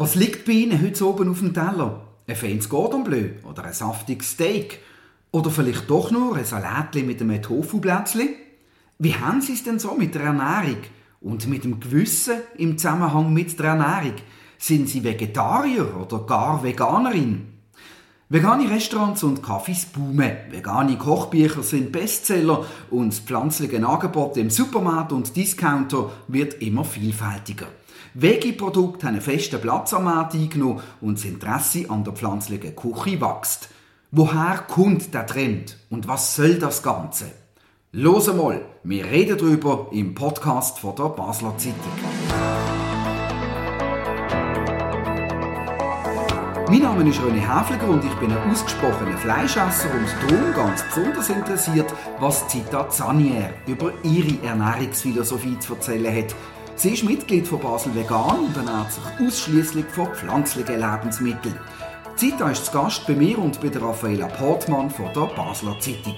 Was liegt bei Ihnen heute oben auf dem Teller? Ein feines Gordon Bleu oder ein saftiges Steak? Oder vielleicht doch nur ein Salatli mit einem Tofu-Blätzli? Wie haben Sie es denn so mit der Ernährung? Und mit dem Gewissen im Zusammenhang mit der Ernährung? Sind Sie Vegetarier oder gar Veganerin? Vegane Restaurants und Cafés boomen. Vegane Kochbücher sind Bestseller und das pflanzliche Angebot im Supermarkt und Discounter wird immer vielfältiger. Veggie-Produkte haben einen festen Platz am Markt eingenommen und das Interesse an der pflanzlichen Küche wächst. Woher kommt der Trend und was soll das Ganze? Los mal, wir reden darüber im Podcast von der Basler Zeitung. Mein Name ist René Häfliger und ich bin ein ausgesprochener Fleischesser und darum ganz besonders interessiert, was Zita Zanier über ihre Ernährungsphilosophie zu erzählen hat. Sie ist Mitglied von Basel Vegan und ernährt sich ausschließlich von pflanzlichen Lebensmitteln. Zita ist zu Gast bei mir und bei Raffaella Portmann von der Basler Zeitung.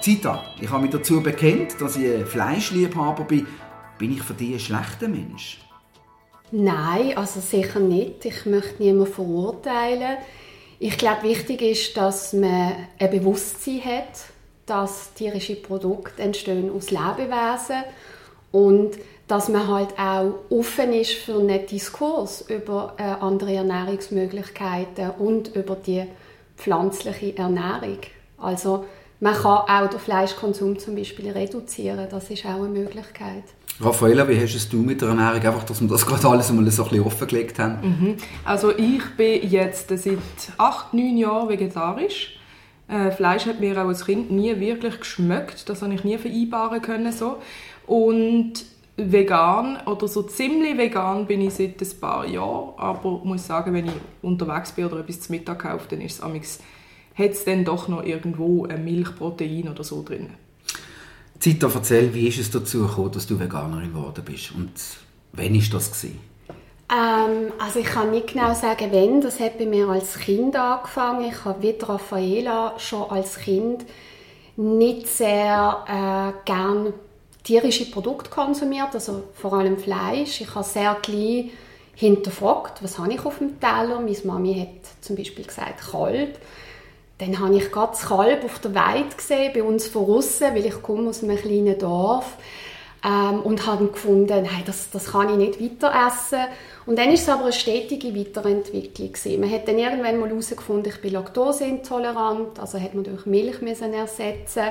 Zita, ich habe mich dazu bekennt, dass ich ein Fleischliebhaber bin. Bin ich für dich ein schlechter Mensch? Nein, also sicher nicht. Ich möchte niemanden verurteilen. Ich glaube, wichtig ist, dass man ein Bewusstsein hat, dass tierische Produkte entstehen aus Lebewesen und dass man halt auch offen ist für einen Diskurs über äh, andere Ernährungsmöglichkeiten und über die pflanzliche Ernährung. Also man kann auch den Fleischkonsum zum Beispiel reduzieren, das ist auch eine Möglichkeit. Raffaella, wie hast du mit der Ernährung, einfach, dass wir das gerade alles einmal so ein bisschen offengelegt haben? Mhm. Also ich bin jetzt seit acht, neun Jahren vegetarisch. Äh, Fleisch hat mir auch als Kind nie wirklich geschmeckt, das habe ich nie vereinbaren können so. Und vegan oder so ziemlich vegan bin ich seit ein paar Jahren, aber ich muss sagen, wenn ich unterwegs bin oder etwas zum Mittag kaufe, dann ist es hat es dann doch noch irgendwo ein Milchprotein oder so drin. Zita, erzähl, wie ist es dazu gekommen, dass du Veganerin geworden bist und wann war das? Gewesen? Ähm, also ich kann nicht genau sagen, wann. Das hat bei mir als Kind angefangen. Ich habe wie Raffaela schon als Kind nicht sehr äh, gern tierische Produkte konsumiert, also vor allem Fleisch. Ich habe sehr gleich hinterfragt, was habe ich auf dem Teller. Meine Mami hat zum Beispiel gesagt, Kalb. Dann habe ich gerade das Kalb auf der Weide gesehen, bei uns von außen, weil ich komme aus einem kleinen Dorf ähm, und habe gefunden, nein, das, das kann ich nicht weiter essen. Und dann ist es aber eine stetige Weiterentwicklung gewesen. Man hat dann irgendwann mal herausgefunden, ich bin laktoseintolerant, also hat man durch Milch müssen ersetzen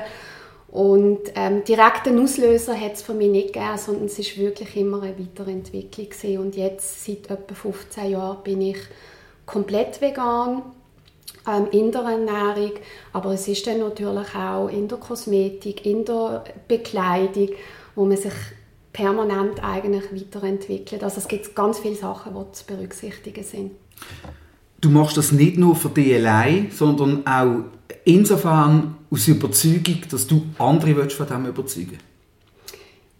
und ähm, direkten Auslöser hat es für mich nicht gegeben, sondern es ist wirklich immer eine Weiterentwicklung gewesen. Und jetzt, seit etwa 15 Jahren, bin ich komplett vegan ähm, in der Ernährung, aber es ist dann natürlich auch in der Kosmetik, in der Bekleidung, wo man sich permanent eigentlich weiterentwickelt. Also es gibt ganz viele Sachen, die zu berücksichtigen sind. Du machst das nicht nur für dich allein, sondern auch insofern aus Überzeugung, dass du andere von dem überzeugen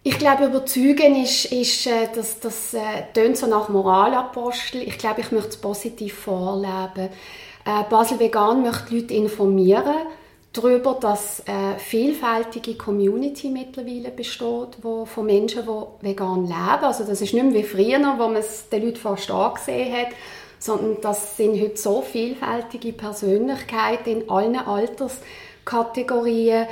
ich glaube, überzeugen ist, ist äh, das, das äh, tönt so nach Moralapostel. Ich glaube, ich möchte es positiv vorleben. Äh, Basel Vegan möchte Leute informieren darüber, dass eine äh, vielfältige Community mittlerweile besteht, wo, von Menschen, die vegan leben. Also das ist nicht mehr wie früher, wo man es den Leuten fast angesehen hat, sondern das sind heute so vielfältige Persönlichkeiten in allen Alterskategorien.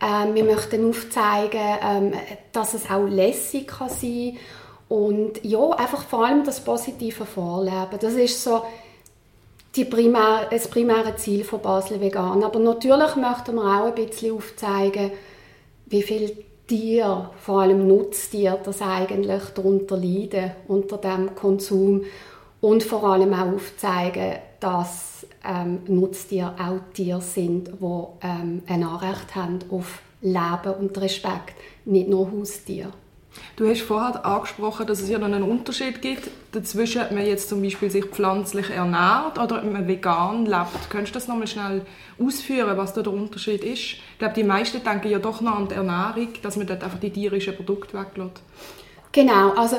Ähm, wir möchten aufzeigen, ähm, dass es auch lässig kann sein kann. Und ja, einfach vor allem das positive Vorleben. Das ist so die primär, das primäre Ziel von Basel Vegan. Aber natürlich möchten wir auch ein bisschen aufzeigen, wie viel Tier, vor allem Nutztiere, das eigentlich darunter leiden, unter dem Konsum. Und vor allem auch aufzeigen, dass ähm, Nutztiere auch Tiere sind, die ähm, ein Anrecht haben auf Leben und Respekt, nicht nur Haustiere. Du hast vorher angesprochen, dass es ja noch einen Unterschied gibt dazwischen, ob man jetzt zum Beispiel sich pflanzlich ernährt oder ob man vegan lebt. Könntest du das nochmal schnell ausführen, was da der Unterschied ist? Ich glaube, die meisten denken ja doch noch an die Ernährung, dass man dort einfach die tierischen Produkte weglässt. Genau, also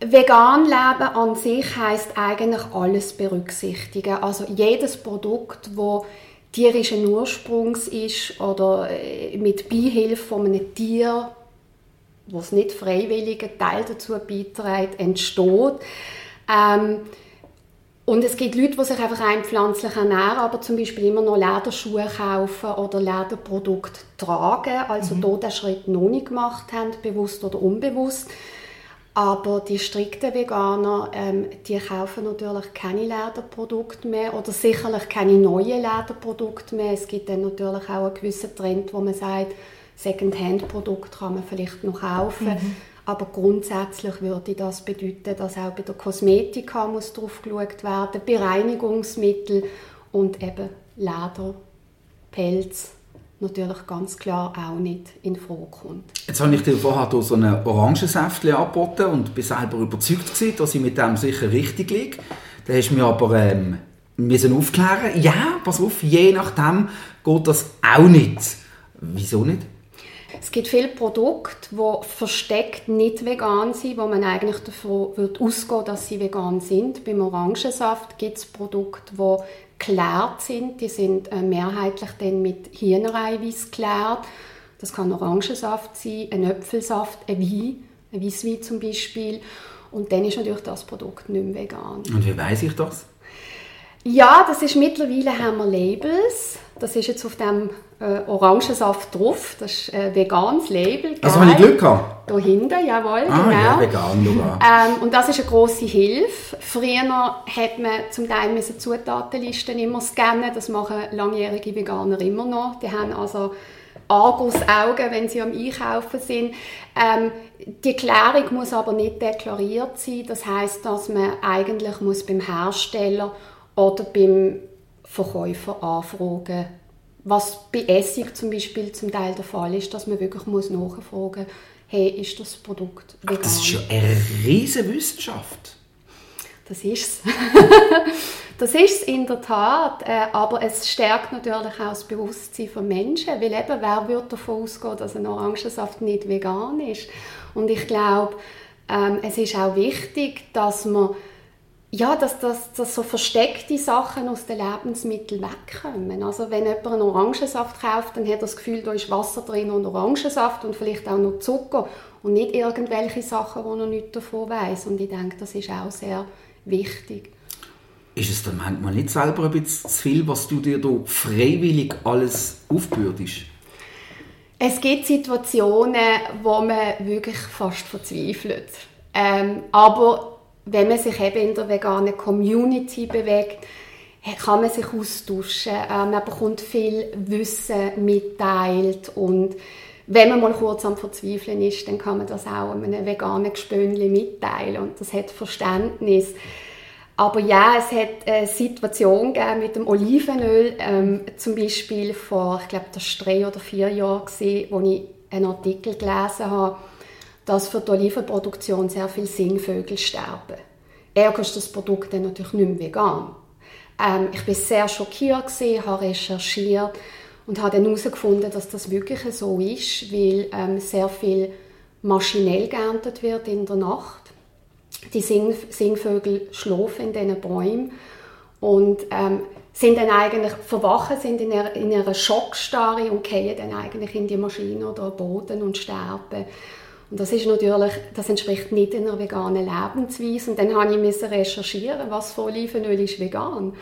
vegan leben an sich heißt eigentlich alles berücksichtigen. Also jedes Produkt, wo tierischen Ursprungs ist oder äh, mit Beihilfe von einem Tier was nicht freiwillig Teil dazu beiträgt, entsteht. Ähm, Und es gibt Leute, die sich einfach rein pflanzlich ernähren, aber zum Beispiel immer noch Lederschuhe kaufen oder Lederprodukte tragen, also mhm. hier den Schritt noch nicht gemacht haben, bewusst oder unbewusst. Aber die strikten Veganer, ähm, die kaufen natürlich keine Lederprodukte mehr oder sicherlich keine neuen Lederprodukte mehr. Es gibt dann natürlich auch einen gewissen Trend, wo man sagt, Second-Hand-Produkte kann man vielleicht noch kaufen. Mhm. Aber grundsätzlich würde das bedeuten, dass auch bei der Kosmetika muss drauf geschaut werden, bei Reinigungsmitteln und eben Leder, Pelz natürlich ganz klar auch nicht in Frage kommt. Jetzt habe ich dir vorher so einen Orangensäftchen angeboten und bin selber überzeugt gewesen, dass ich mit dem sicher richtig liege. Da hast du mir aber ähm, müssen aufklären. Ja, pass auf, je nachdem geht das auch nicht. Wieso nicht? Es gibt viele Produkte, die versteckt nicht vegan sind, wo man eigentlich davon wird ausgehen dass sie vegan sind. Beim Orangensaft gibt es Produkte, die geklärt sind. Die sind äh, mehrheitlich dann mit Hühnereiweiß geklärt. Das kann Orangensaft sein, ein Äpfelsaft, ein Wein, ein Weisswein zum Beispiel. Und dann ist natürlich das Produkt nicht mehr vegan. Und wie weiß ich das? Ja, das ist mittlerweile haben wir Labels. Das ist jetzt auf dem äh, Orangensaft drauf. Das ist ein veganes Label. Also habe ich Glück gehabt? Da hinten, jawohl, ah, genau. Ja, vegan, ähm, Und das ist eine grosse Hilfe. Früher hat man zum Teil müssen Zutatenlisten immer scannen. Das machen langjährige Veganer immer noch. Die haben also Argusaugen, wenn sie am Einkaufen sind. Ähm, die Klärung muss aber nicht deklariert sein. Das heißt, dass man eigentlich muss beim Hersteller oder beim Verkäufer anfragen was bei Essig zum Beispiel zum Teil der Fall ist, dass man wirklich muss nachfragen muss, hey, ist das Produkt vegan? Ach, das ist ja eine riesige Wissenschaft. Das ist es. das ist es in der Tat, äh, aber es stärkt natürlich auch das Bewusstsein von Menschen, weil eben, wer würde davon ausgehen, dass ein Orangensaft nicht vegan ist? Und ich glaube, ähm, es ist auch wichtig, dass man ja, dass, dass, dass so versteckte Sachen aus den Lebensmitteln wegkommen. Also wenn jemand einen Orangensaft kauft, dann hat er das Gefühl, da ist Wasser drin und Orangensaft und vielleicht auch noch Zucker und nicht irgendwelche Sachen, wo er nicht davon weiß. Und ich denke, das ist auch sehr wichtig. Ist es dann manchmal nicht selber ein bisschen zu viel, was du dir da freiwillig alles aufbürdest? Es gibt Situationen, wo man wirklich fast verzweifelt. Ähm, aber wenn man sich eben in der veganen Community bewegt, kann man sich austauschen, äh, man bekommt viel Wissen mitteilt und wenn man mal kurz am Verzweifeln ist, dann kann man das auch einem veganen Gespönli mitteilen und das hat Verständnis. Aber ja, es hat eine Situation mit dem Olivenöl, ähm, zum Beispiel vor, ich glaube, das war drei oder vier Jahren, wo ich einen Artikel gelesen habe, dass für die Olivenproduktion sehr viele Singvögel sterben. Ergo ist das Produkt dann natürlich nicht mehr vegan. Ähm, ich war sehr schockiert, gewesen, habe recherchiert und habe dann herausgefunden, dass das wirklich so ist, weil ähm, sehr viel maschinell geerntet wird in der Nacht. Die Sing Singvögel schlafen in diesen Bäumen und ähm, sind dann eigentlich verwachen, sind in einer, in einer Schockstarre und fallen dann eigentlich in die Maschine oder Boden und sterben. Und das ist natürlich, das entspricht nicht einer veganen Lebensweise. Und dann habe ich recherchieren, was für Olivenöl ist vegan.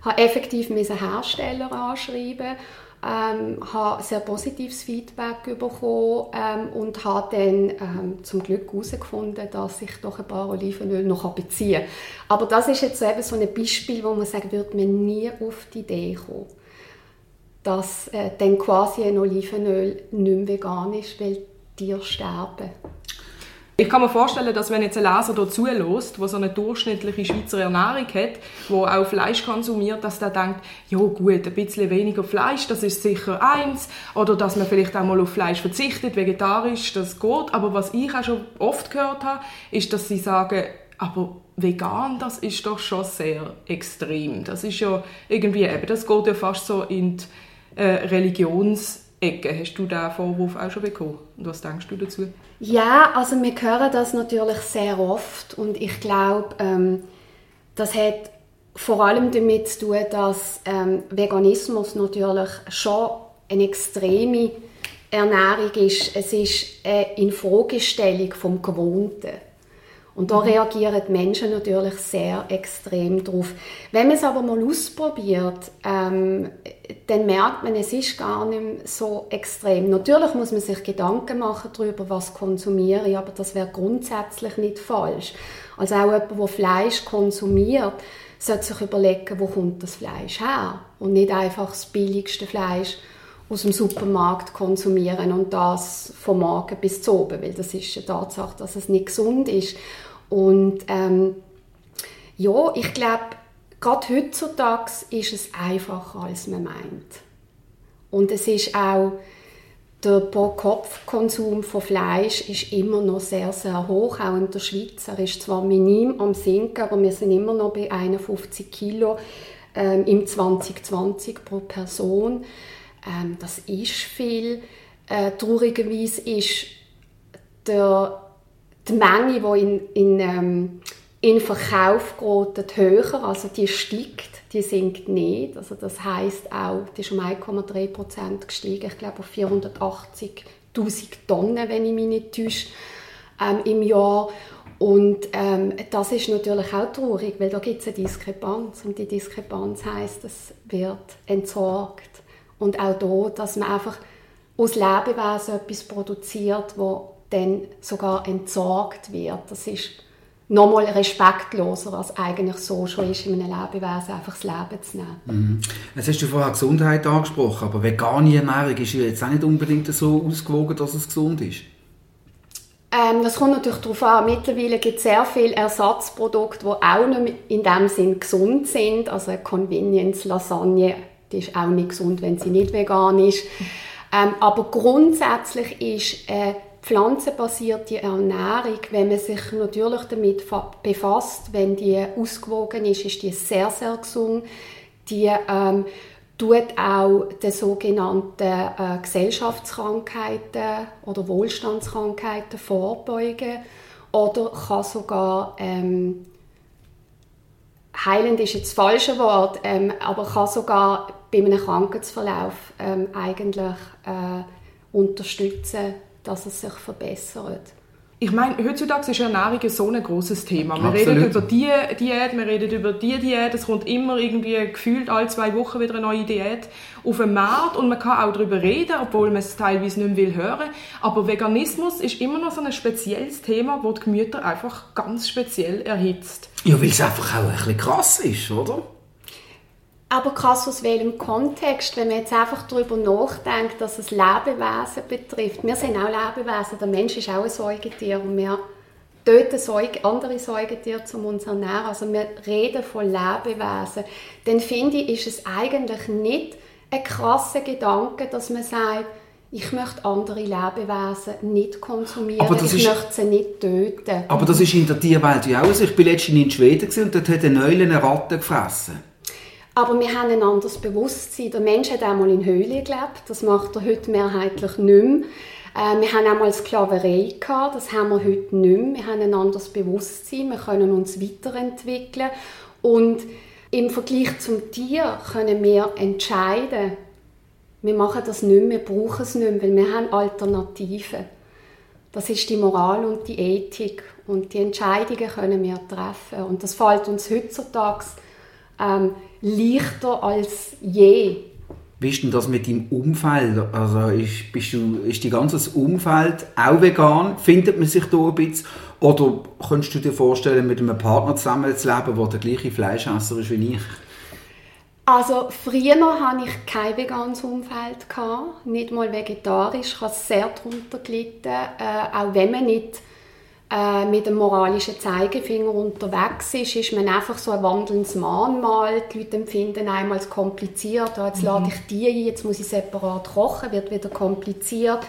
Ich habe effektiv Hersteller anschreiben, ähm, habe sehr positives Feedback bekommen ähm, und habe dann ähm, zum Glück herausgefunden, dass ich doch ein paar Olivenöl noch beziehen kann. Aber das ist jetzt eben so ein Beispiel, wo man sagt, würde man nie auf die Idee kommen, dass äh, dann quasi ein Olivenöl nicht mehr vegan ist, weil Tiere sterben. Ich kann mir vorstellen, dass wenn jetzt ein Leser hier zulässt, der so eine durchschnittliche Schweizer Ernährung hat, der auch Fleisch konsumiert, dass der denkt, ja gut, ein bisschen weniger Fleisch, das ist sicher eins. Oder dass man vielleicht auch mal auf Fleisch verzichtet, vegetarisch, das geht. Aber was ich auch schon oft gehört habe, ist, dass sie sagen, aber vegan, das ist doch schon sehr extrem. Das ist ja irgendwie eben, das geht ja fast so in die äh, Religions- Ecke. Hast du diesen Vorwurf auch schon bekommen? Und was denkst du dazu? Ja, also wir hören das natürlich sehr oft und ich glaube, ähm, das hat vor allem damit zu tun, dass ähm, Veganismus natürlich schon eine extreme Ernährung ist. Es ist eine Infragestellung vom Gewohnten. Und da reagieren die Menschen natürlich sehr extrem drauf. Wenn man es aber mal ausprobiert, ähm, dann merkt man, es ist gar nicht so extrem. Natürlich muss man sich Gedanken machen darüber, was konsumiere ich, aber das wäre grundsätzlich nicht falsch. Also auch jemand, der Fleisch konsumiert, sollte sich überlegen, wo kommt das Fleisch her und nicht einfach das billigste Fleisch aus dem Supermarkt konsumieren und das vom Morgen bis zu oben, weil das ist eine Tatsache, dass es nicht gesund ist. Und ähm, ja, ich glaube, gerade heutzutage ist es einfacher, als man meint. Und es ist auch, der Pro-Kopf-Konsum von Fleisch ist immer noch sehr, sehr hoch, auch in der Schweiz. Er ist zwar minim am sinken, aber wir sind immer noch bei 51 Kilo ähm, im 2020 pro Person. Ähm, das ist viel. Äh, traurigerweise ist der, die Menge, die in, in, ähm, in Verkauf gerät, höher, also die steigt, die sinkt nicht. Also das heißt auch, die ist um 1,3 Prozent gestiegen, ich glaube auf 480'000 Tonnen, wenn ich mich nicht täusche, ähm, im Jahr. Und ähm, das ist natürlich auch traurig, weil da gibt es eine Diskrepanz und die Diskrepanz heißt, es wird entsorgt und auch da, dass man einfach aus Lebewesen etwas produziert, wo dann sogar entsorgt wird. Das ist nochmal respektloser, als eigentlich so schon ist, in einem Lebewesen einfach das Leben zu nehmen. Mhm. Jetzt hast du vorher Gesundheit angesprochen, aber vegane Ernährung ist ja jetzt auch nicht unbedingt so ausgewogen, dass es gesund ist. Ähm, das kommt natürlich darauf an. Mittlerweile gibt es sehr viele Ersatzprodukte, die auch nicht in dem Sinn gesund sind. Also Convenience, Lasagne die ist auch nicht gesund, wenn sie nicht vegan ist. Ähm, aber grundsätzlich ist äh, pflanzenbasierte Ernährung, wenn man sich natürlich damit befasst, wenn die ausgewogen ist, ist die sehr, sehr gesund. Die ähm, tut auch den sogenannten äh, Gesellschaftskrankheiten oder Wohlstandskrankheiten vorbeugen oder kann sogar ähm, heilend ist jetzt das falsche Wort, ähm, aber kann sogar bei einem Krankheitsverlauf ähm, eigentlich äh, unterstützen, dass es sich verbessert. Ich meine, heutzutage ist Ernährung so ein großes Thema. Wir Absolut. reden über die Diät, wir reden über die Diät. Es kommt immer irgendwie gefühlt alle zwei Wochen wieder eine neue Diät auf den Markt und man kann auch darüber reden, obwohl man es teilweise nicht mehr will hören. Aber Veganismus ist immer noch so ein spezielles Thema, wo die Gemüter einfach ganz speziell erhitzt. Ja, weil es einfach auch ein bisschen krass ist, oder? Aber krass aus welchem Kontext, wenn man jetzt einfach darüber nachdenkt, dass es Lebewesen betrifft. Wir sind auch Lebewesen, der Mensch ist auch ein Säugetier und wir töten Säug andere Säugetiere, um uns zu ernähren. Also wir reden von Lebewesen. Dann finde ich, ist es eigentlich nicht ein krasser Gedanke, dass man sagt, ich möchte andere Lebewesen nicht konsumieren, ich ist, möchte sie nicht töten. Aber das ist in der Tierwelt ja auch so. Ich war letztens in Schweden und dort hat eine Eule eine Ratte gefressen. Aber wir haben ein anderes Bewusstsein. Der Mensch hat einmal in Höhlen gelebt, das macht er heute mehrheitlich nicht mehr. Äh, wir haben einmal Sklaverei gehabt, das haben wir heute nicht mehr. Wir haben ein anderes Bewusstsein, wir können uns weiterentwickeln und im Vergleich zum Tier können wir entscheiden, wir machen das nicht mehr, wir brauchen es nicht mehr, weil wir haben Alternativen. Das ist die Moral und die Ethik und die Entscheidungen können wir treffen und das fällt uns heutzutage ähm, leichter als je. Wie ist denn das mit deinem Umfeld? Also ist, bist du, ist dein ganzes Umfeld auch vegan? Findet man sich da ein bisschen? Oder könntest du dir vorstellen, mit einem Partner zusammenzuleben, der der gleiche Fleischesser ist wie ich? Also früher hatte ich kein veganes Umfeld, nicht mal vegetarisch. Ich habe sehr darunter gelitten, äh, auch wenn man nicht äh, mit dem moralischen Zeigefinger unterwegs ist, ist man einfach so ein wandelndes Mahnmal. Die Leute empfinden einmal als kompliziert. Oh, jetzt mhm. lade ich die ein, jetzt muss ich separat kochen, wird wieder kompliziert.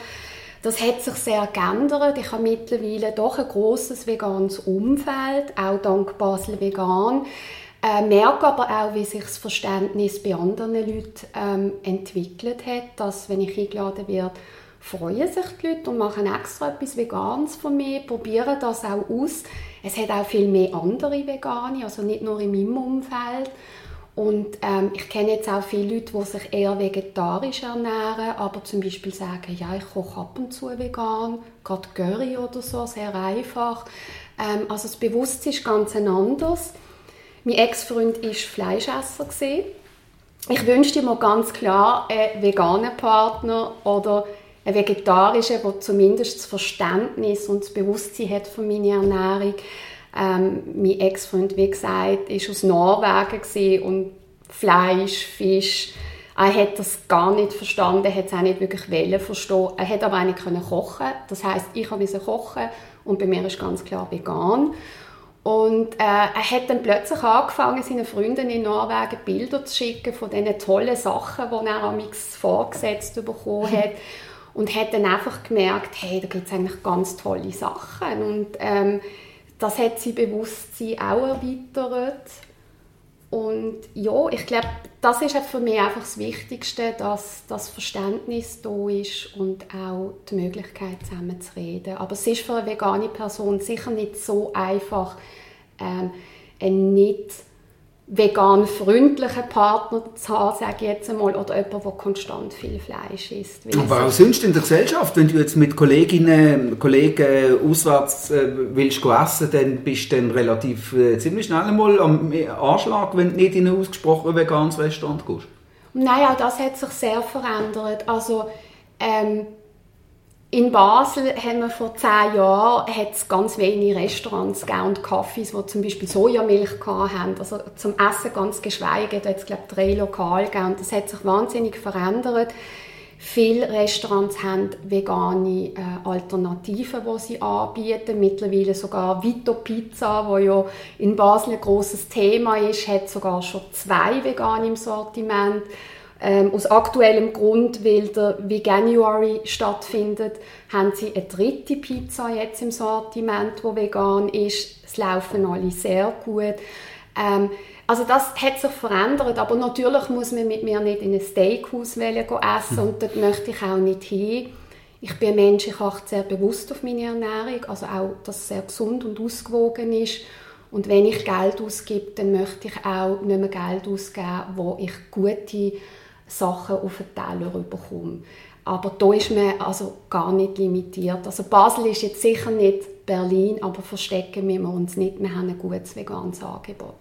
Das hat sich sehr geändert. Ich habe mittlerweile doch ein großes veganes Umfeld, auch dank Basel Vegan. Äh, merke aber auch, wie sich das Verständnis bei anderen Leuten ähm, entwickelt hat, dass wenn ich eingeladen werde, freuen sich die Leute und machen extra etwas Veganes von mir, probieren das auch aus. Es hat auch viel mehr andere Vegane, also nicht nur in meinem Umfeld. Und ähm, ich kenne jetzt auch viele Leute, die sich eher vegetarisch ernähren, aber zum Beispiel sagen, ja, ich koche ab und zu vegan, gerade Curry oder so, sehr einfach. Ähm, also das Bewusstsein ist ganz anderes. Mein Ex-Freund war Fleischesser. Ich wünschte mir ganz klar einen veganen Partner oder einen vegetarischen, der zumindest das Verständnis und das Bewusstsein hat für meine Ernährung. Ähm, mein Ex-Freund, wie gesagt, war aus Norwegen und Fleisch, Fisch, er hat das gar nicht verstanden, er hat es auch nicht wirklich wollen verstehen. Er hat aber auch nicht kochen. Das heißt, ich musste kochen und bei mir ist ganz klar vegan. Und äh, er hat dann plötzlich angefangen, seinen Freunden in Norwegen Bilder zu schicken von diesen tollen Sachen, die er am vorgesetzt bekommen hat. Und hat dann einfach gemerkt, hey, da gibt es eigentlich ganz tolle Sachen. Und ähm, das hat sein Bewusstsein auch erweitert. Und ja, ich glaube, das ist für mich einfach das Wichtigste, dass das Verständnis da ist und auch die Möglichkeit, zusammen zu reden. Aber es ist für eine vegane Person sicher nicht so einfach, ähm, ein nicht vegan freundlichen Partner zu haben, sage ich jetzt einmal, oder jemand, der konstant viel Fleisch isst. Aber auch sonst in der Gesellschaft, wenn du jetzt mit Kolleginnen, Kollegen auswärts äh, willst essen, dann bist du dann relativ äh, ziemlich schnell einmal am Anschlag, wenn du nicht in ein ausgesprochen veganes Restaurant gehst. Nein, auch das hat sich sehr verändert. Also ähm, in Basel haben wir vor zehn Jahren ganz wenige Restaurants und Cafés, die zum Beispiel Sojamilch hatten. Also zum Essen ganz geschweige, da hat glaube drei Lokale gegeben. Und das hat sich wahnsinnig verändert. Viele Restaurants haben vegane äh, Alternativen, die sie anbieten. Mittlerweile sogar Vito Pizza, wo ja in Basel ein großes Thema ist, hat sogar schon zwei vegane im Sortiment. Ähm, aus aktuellem Grund, weil der Veganuary stattfindet, haben sie eine dritte Pizza jetzt im Sortiment, die vegan ist. Es laufen alle sehr gut. Ähm, also das hat sich verändert, aber natürlich muss man mit mir nicht in ein Steakhouse essen und dort möchte ich auch nicht hin. Ich bin ein Mensch, ich achte sehr bewusst auf meine Ernährung, also auch, dass es sehr gesund und ausgewogen ist. Und wenn ich Geld ausgebe, dann möchte ich auch nicht mehr Geld ausgeben, wo ich gute Sachen auf den Teller bekomme. Aber da ist man also gar nicht limitiert. Also Basel ist jetzt sicher nicht Berlin, aber verstecken wir uns nicht. Wir haben ein gutes veganes Angebot.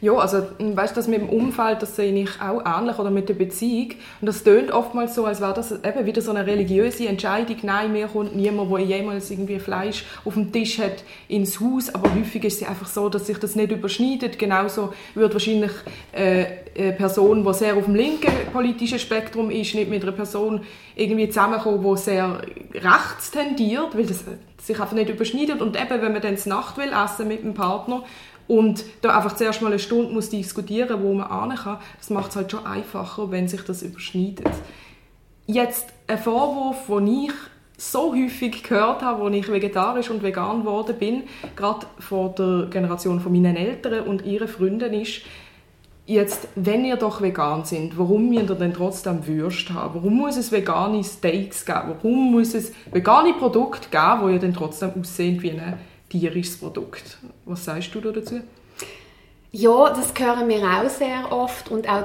Ja, also weißt das mit dem Umfeld, das sehe ich auch ähnlich oder mit der Beziehung. Und das tönt oftmals so, als wäre das eben wieder so eine religiöse Entscheidung. Nein, mir kommt niemand, der jemals irgendwie Fleisch auf dem Tisch hat, ins Haus. Aber häufig ist es einfach so, dass sich das nicht überschneidet. Genauso würde wahrscheinlich äh, eine Person, die sehr auf dem linken politischen Spektrum ist, nicht mit einer Person irgendwie zusammenkommen, die sehr rechts tendiert, weil das sich einfach nicht überschneidet. Und eben, wenn man dann Nacht will essen mit dem Partner, und da einfach zuerst mal eine Stunde muss diskutieren, wo man hin kann, das macht es halt schon einfacher, wenn sich das überschneidet. Jetzt ein Vorwurf, den ich so häufig gehört habe, als ich vegetarisch und vegan geworden bin, gerade von der Generation von meinen Eltern und ihren Freunden, ist, jetzt, wenn ihr doch vegan sind, warum müsst ihr denn trotzdem Würste haben? Warum muss es vegane Steaks geben? Warum muss es vegane Produkte geben, die ihr dann trotzdem aussehen wie eine tierisches Produkt. Was sagst du dazu? Ja, das hören wir auch sehr oft und auch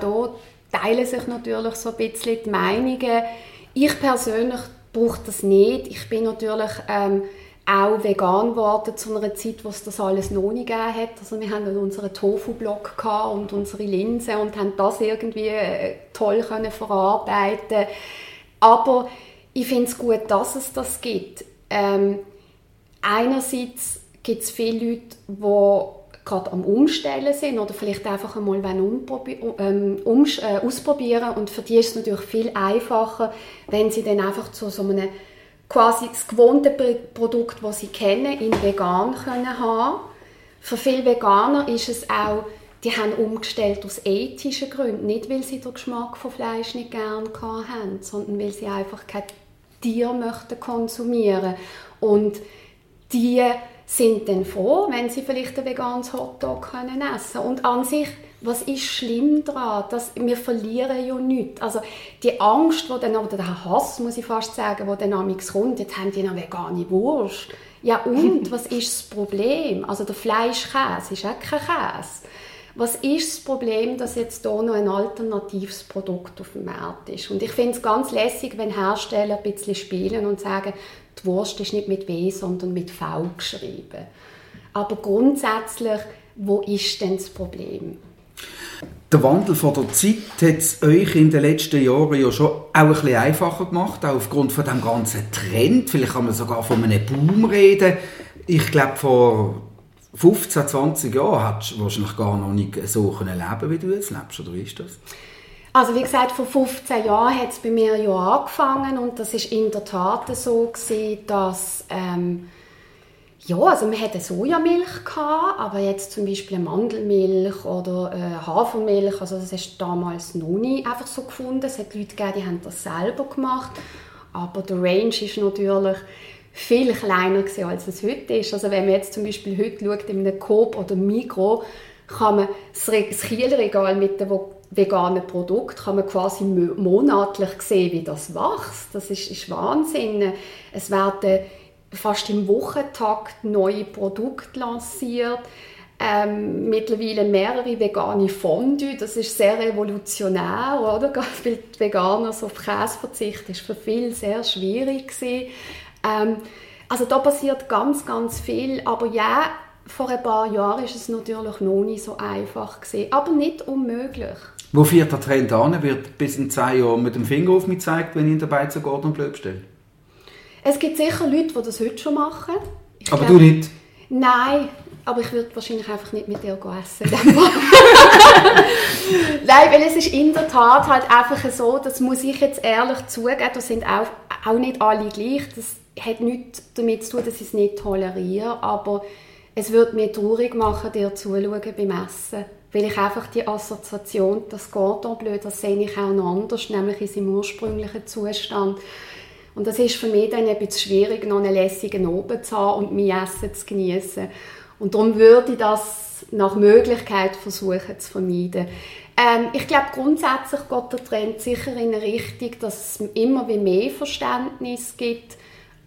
da teilen sich natürlich so ein bisschen die Meinungen. Ich persönlich brauche das nicht. Ich bin natürlich ähm, auch vegan geworden zu einer Zeit, wo es das alles noch nicht gegeben hat. Also wir hatten unseren Tofu-Block und unsere Linse und haben das irgendwie äh, toll können verarbeiten. Aber ich finde es gut, dass es das gibt. Ähm, einerseits gibt es viele Leute, die gerade am Umstellen sind oder vielleicht einfach einmal ähm, äh, ausprobieren. Und für die ist es natürlich viel einfacher, wenn sie dann einfach zu so einem quasi das gewohnte Produkt, das sie kennen, in vegan können haben. Für viele Veganer ist es auch, die haben umgestellt aus ethischen Gründen, nicht weil sie den Geschmack von Fleisch nicht gerne haben, sondern weil sie einfach kein Tier möchten konsumieren. Und die sind dann froh, wenn sie vielleicht ein veganes Hotdog können essen können. Und an sich, was ist schlimm daran? Dass wir verlieren ja nichts. Also die Angst, die dann, oder der Hass, muss ich fast sagen, der dann amigs kommt, jetzt haben die noch vegane Wurst. Ja und, was ist das Problem? Also der Fleischkäse ist auch kein Käse. Was ist das Problem, dass jetzt hier noch ein alternatives Produkt auf dem Markt ist? Und ich finde es ganz lässig, wenn Hersteller ein bisschen spielen und sagen, die Wurst ist nicht mit W, sondern mit V geschrieben. Aber grundsätzlich, wo ist denn das Problem? Der Wandel von der Zeit hat es euch in den letzten Jahren ja schon auch ein bisschen einfacher gemacht, auch aufgrund von dem ganzen Trend. Vielleicht kann man sogar von einem Boom reden. Ich glaube, vor 15, 20 Jahren hättest du wahrscheinlich gar noch nicht so leben wie du jetzt lebst, oder wie ist das? Also wie gesagt, vor 15 Jahren hat es bei mir ja angefangen und das ist in der Tat so gewesen, dass ähm, ja, also wir hatten Sojamilch gehabt, aber jetzt zum Beispiel Mandelmilch oder äh, Hafermilch, also das ist damals noch nie einfach so gefunden. Es hat Leute gegeben, die haben das selber gemacht, aber der Range ist natürlich viel kleiner gewesen, als es heute ist. Also wenn man jetzt zum Beispiel heute schaut, in einem Coop oder Migro, kann man das Kielregal mit den veganen Produkten kann man quasi monatlich sehen, wie das wächst. Das ist, ist Wahnsinn. Es werden fast im Wochentakt neue Produkte lanciert. Ähm, mittlerweile mehrere vegane Fondue. Das ist sehr revolutionär, oder? Weil die Veganer so auf Käse verzichten, ist für viele sehr schwierig. Ähm, also da passiert ganz, ganz viel. Aber ja, vor ein paar Jahren ist es natürlich noch nicht so einfach aber nicht unmöglich. Wo führt der Trend an? Wird bis in zwei Jahren mit dem Finger auf mich gezeigt, wenn ich in der Beize Gordon Bleu bestelle? Es gibt sicher Leute, die das heute schon machen. Ich aber glaube, du nicht? Nein, aber ich würde wahrscheinlich einfach nicht mit dir essen. Nein, weil es ist in der Tat halt einfach so, das muss ich jetzt ehrlich zugeben, da sind auch, auch nicht alle gleich. Das hat nichts damit zu tun, dass ich es nicht toleriere, aber es würde mir traurig machen, dir zuzuschauen beim Essen. Weil ich einfach die Assoziation, das Cordon Bleu, das sehe ich auch noch anders, nämlich in seinem ursprünglichen Zustand. Und das ist für mich dann ein bisschen schwierig, noch einen lässigen Oben zu haben und mein Essen zu genießen. Und darum würde ich das nach Möglichkeit versuchen zu vermeiden. Ähm, ich glaube, grundsätzlich geht der Trend sicher in eine Richtung, dass es immer wie mehr Verständnis gibt.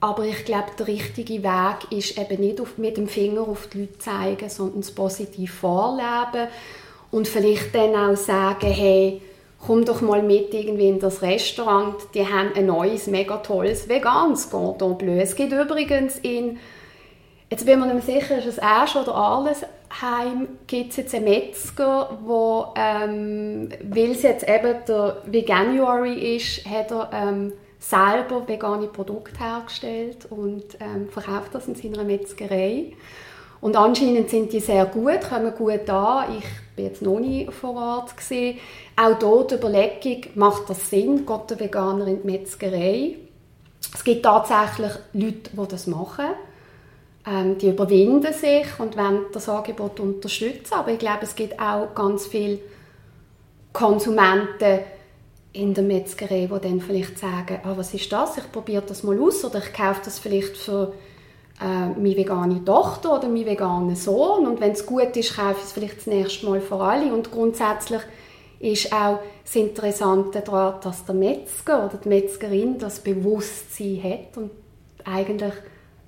Aber ich glaube, der richtige Weg ist eben nicht auf, mit dem Finger auf die Leute zeigen, sondern es positiv vorleben und vielleicht dann auch sagen, hey, komm doch mal mit irgendwie in das Restaurant, die haben ein neues, mega tolles veganes Cordon Bleu. Es gibt übrigens in, jetzt bin ich mir nicht sicher, ist es Asch oder Arlesheim, gibt es jetzt einen Metzger, wo, ähm, weil es jetzt eben der Veganuary ist, hat er ähm, selber vegane Produkte hergestellt und ähm, verkauft das in seiner Metzgerei. Und anscheinend sind die sehr gut, kommen gut an. Ich bin jetzt noch nie vor Ort gewesen. Auch dort die Überlegung, macht das Sinn, geht der Veganer in die Metzgerei? Es gibt tatsächlich Leute, die das machen. Ähm, die überwinden sich und wollen das Angebot unterstützen. Aber ich glaube, es gibt auch ganz viele Konsumenten in der Metzgerei, die dann vielleicht sagen, ah, was ist das, ich probiere das mal aus oder ich kaufe das vielleicht für äh, meine vegane Tochter oder meinen veganen Sohn und wenn es gut ist, kaufe ich es vielleicht das nächste Mal für alle und grundsätzlich ist auch das Interessante daran, dass der Metzger oder die Metzgerin das Bewusstsein hat und eigentlich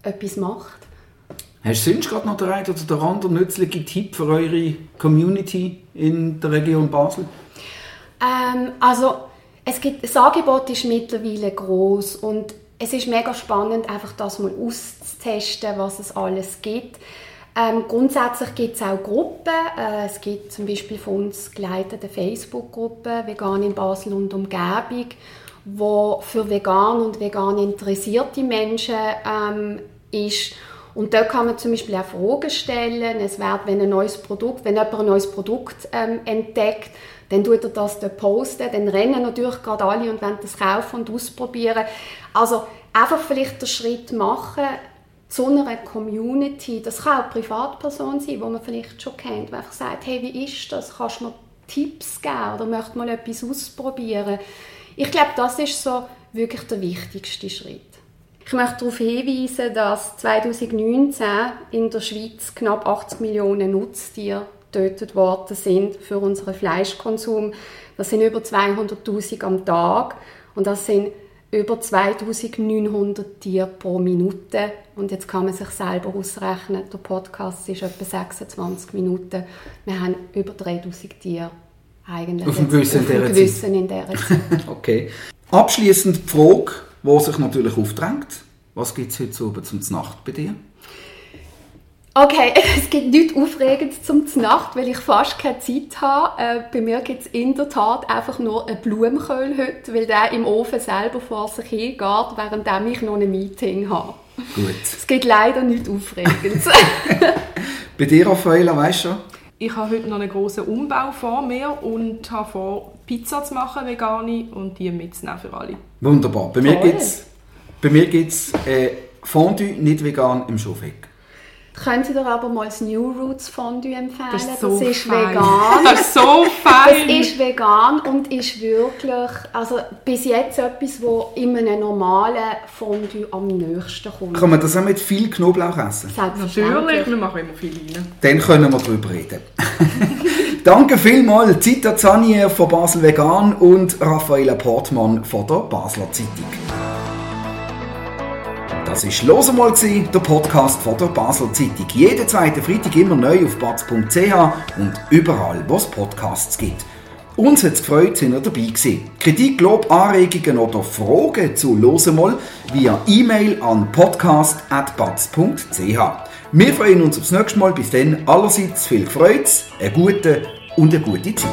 etwas macht. Hast du sonst gerade noch den einen oder den anderen nützlichen Tipp für eure Community in der Region Basel? Ähm, also es gibt, das Angebot ist mittlerweile groß und es ist mega spannend, einfach das mal auszutesten, was es alles gibt. Ähm, grundsätzlich gibt es auch Gruppen. Äh, es gibt zum Beispiel von uns geleitete Facebook-Gruppe «Vegan in Basel und Umgebung», wo für vegan und vegan interessierte Menschen ähm, ist. Und dort kann man zum Beispiel auch Fragen stellen. Es wird, wenn ein neues Produkt, wenn jemand ein neues Produkt ähm, entdeckt, dann tut er das dort posten, dann rennen natürlich gerade alle und wollen das kaufen und ausprobieren. Also einfach vielleicht den Schritt machen zu einer Community, das kann auch eine Privatperson sein, die man vielleicht schon kennt, die einfach sagt, hey, wie ist das, kannst du mir Tipps geben oder möchte mal etwas ausprobieren. Ich glaube, das ist so wirklich der wichtigste Schritt. Ich möchte darauf hinweisen, dass 2019 in der Schweiz knapp 80 Millionen Nutztiere getötet worden sind für unseren Fleischkonsum. Das sind über 200.000 am Tag und das sind über 2900 Tiere pro Minute. Und jetzt kann man sich selber ausrechnen, der Podcast ist etwa 26 Minuten. Wir haben über 3000 Tiere eigentlich auf dem Gewissen, in, Gewissen in dieser Zeit. okay. Abschließend die Frage, die sich natürlich aufdrängt. Was gibt es heute Abend zum Nacht bei dir? Okay, es gibt nichts Aufregendes zum Nacht, weil ich fast keine Zeit habe. Äh, bei mir gibt es in der Tat einfach nur einen Blumenkohl heute, weil der im Ofen selber vor sich hingeht, während ich noch ein Meeting habe. Gut. Es gibt leider nichts Aufregendes. Bei dir, Raffaella, weißt du schon? Ich habe heute noch einen großen Umbau vor mir und habe vor, Pizza zu machen, vegane, und die mitzunehmen für alle. Wunderbar. Bei mir gibt es äh, Fondue nicht vegan im Schaufeck. Können Sie dir aber mal das New Roots Fondue empfehlen? Das ist so ist fein. vegan. Das ist so Das fein! ist vegan und ist wirklich, also bis jetzt etwas, wo in einem normalen Fondue am nächsten kommt. Kann man das auch mit viel Knoblauch essen? Natürlich, wir machen immer viel rein. Dann können wir darüber reden. Danke vielmals, Zita Zanier von Basel Vegan und Raffaella Portmann von der Basler Zeitung. Das war «Los mal», gewesen, der Podcast von der Basler Zeitung. Jeden zweiten Freitag immer neu auf batz.ch und überall, wo es Podcasts gibt. Uns hat es gefreut, sind ihr dabei gewesen. Kritik, Lob, Anregungen oder Fragen zu «Los mal» via E-Mail an podcast.batz.ch. Wir freuen uns aufs nächste Mal. Bis dann allerseits viel Freude, eine gute und eine gute Zeit.